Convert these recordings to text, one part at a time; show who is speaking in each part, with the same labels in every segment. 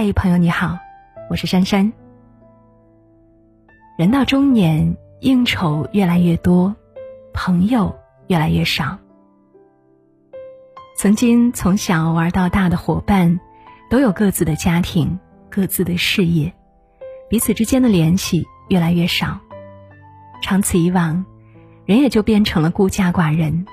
Speaker 1: 嘿，朋友你好，我是珊珊。人到中年，应酬越来越多，朋友越来越少。曾经从小玩到大的伙伴，都有各自的家庭、各自的事业，彼此之间的联系越来越少。长此以往，人也就变成了孤家寡人。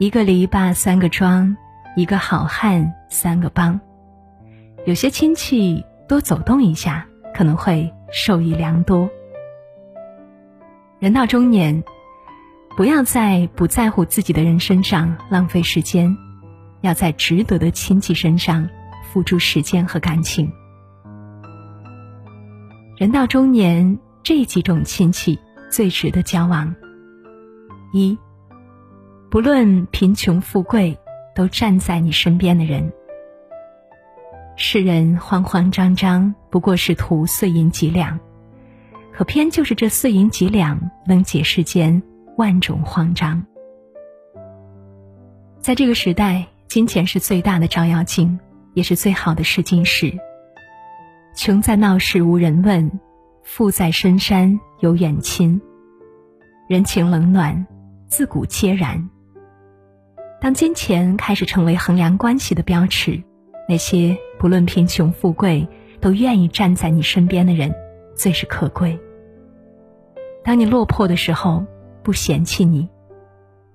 Speaker 1: 一个篱笆三个桩，一个好汉三个帮。有些亲戚多走动一下，可能会受益良多。人到中年，不要在不在乎自己的人身上浪费时间，要在值得的亲戚身上付出时间和感情。人到中年，这几种亲戚最值得交往：一，不论贫穷富贵，都站在你身边的人。世人慌慌张张，不过是图碎银几两，可偏就是这碎银几两，能解世间万种慌张。在这个时代，金钱是最大的照妖镜，也是最好的试金石。穷在闹市无人问，富在深山有远亲。人情冷暖，自古皆然。当金钱开始成为衡量关系的标尺。那些不论贫穷富贵，都愿意站在你身边的人，最是可贵。当你落魄的时候，不嫌弃你；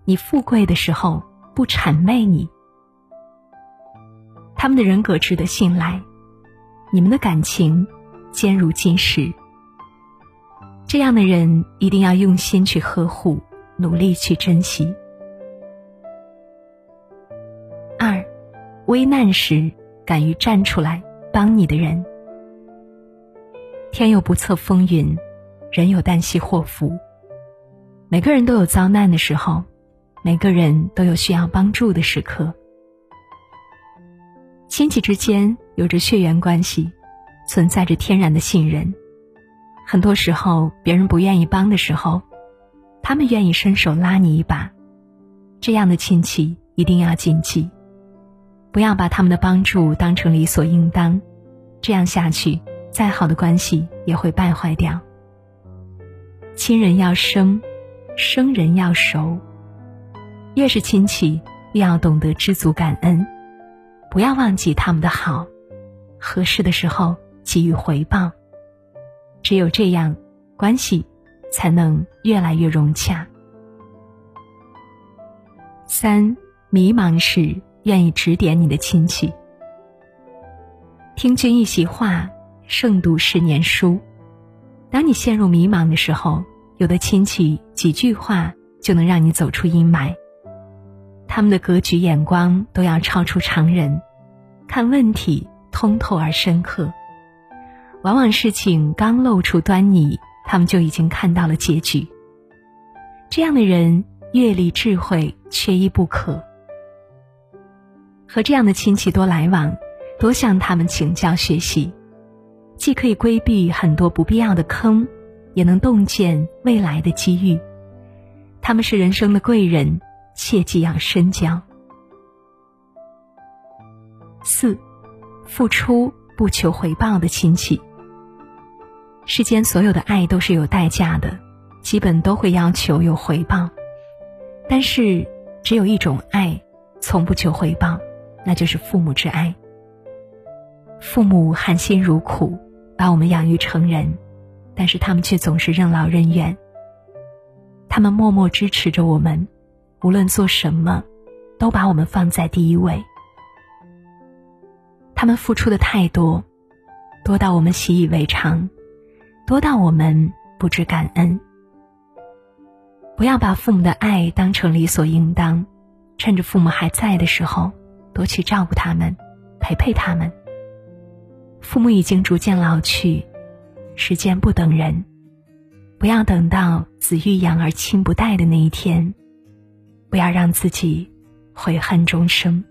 Speaker 1: 你富贵的时候，不谄媚你。他们的人格值得信赖，你们的感情坚如金石。这样的人一定要用心去呵护，努力去珍惜。危难时。敢于站出来帮你的人，天有不测风云，人有旦夕祸福。每个人都有遭难的时候，每个人都有需要帮助的时刻。亲戚之间有着血缘关系，存在着天然的信任。很多时候，别人不愿意帮的时候，他们愿意伸手拉你一把。这样的亲戚一定要谨记。不要把他们的帮助当成理所应当，这样下去，再好的关系也会败坏掉。亲人要生，生人要熟。越是亲戚，越要懂得知足感恩，不要忘记他们的好，合适的时候给予回报。只有这样，关系才能越来越融洽。三，迷茫时。愿意指点你的亲戚，听君一席话，胜读十年书。当你陷入迷茫的时候，有的亲戚几句话就能让你走出阴霾。他们的格局、眼光都要超出常人，看问题通透而深刻。往往事情刚露出端倪，他们就已经看到了结局。这样的人，阅历、智慧缺一不可。和这样的亲戚多来往，多向他们请教学习，既可以规避很多不必要的坑，也能洞见未来的机遇。他们是人生的贵人，切记要深交。四，付出不求回报的亲戚。世间所有的爱都是有代价的，基本都会要求有回报，但是只有一种爱，从不求回报。那就是父母之爱。父母含辛茹苦把我们养育成人，但是他们却总是任劳任怨。他们默默支持着我们，无论做什么，都把我们放在第一位。他们付出的太多，多到我们习以为常，多到我们不知感恩。不要把父母的爱当成理所应当，趁着父母还在的时候。多去照顾他们，陪陪他们。父母已经逐渐老去，时间不等人，不要等到子欲养而亲不待的那一天，不要让自己悔恨终生。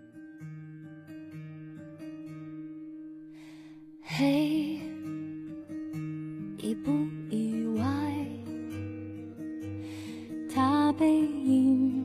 Speaker 2: 嘿，意不意外？他背影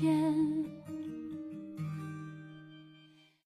Speaker 2: 机会。就有沦陷。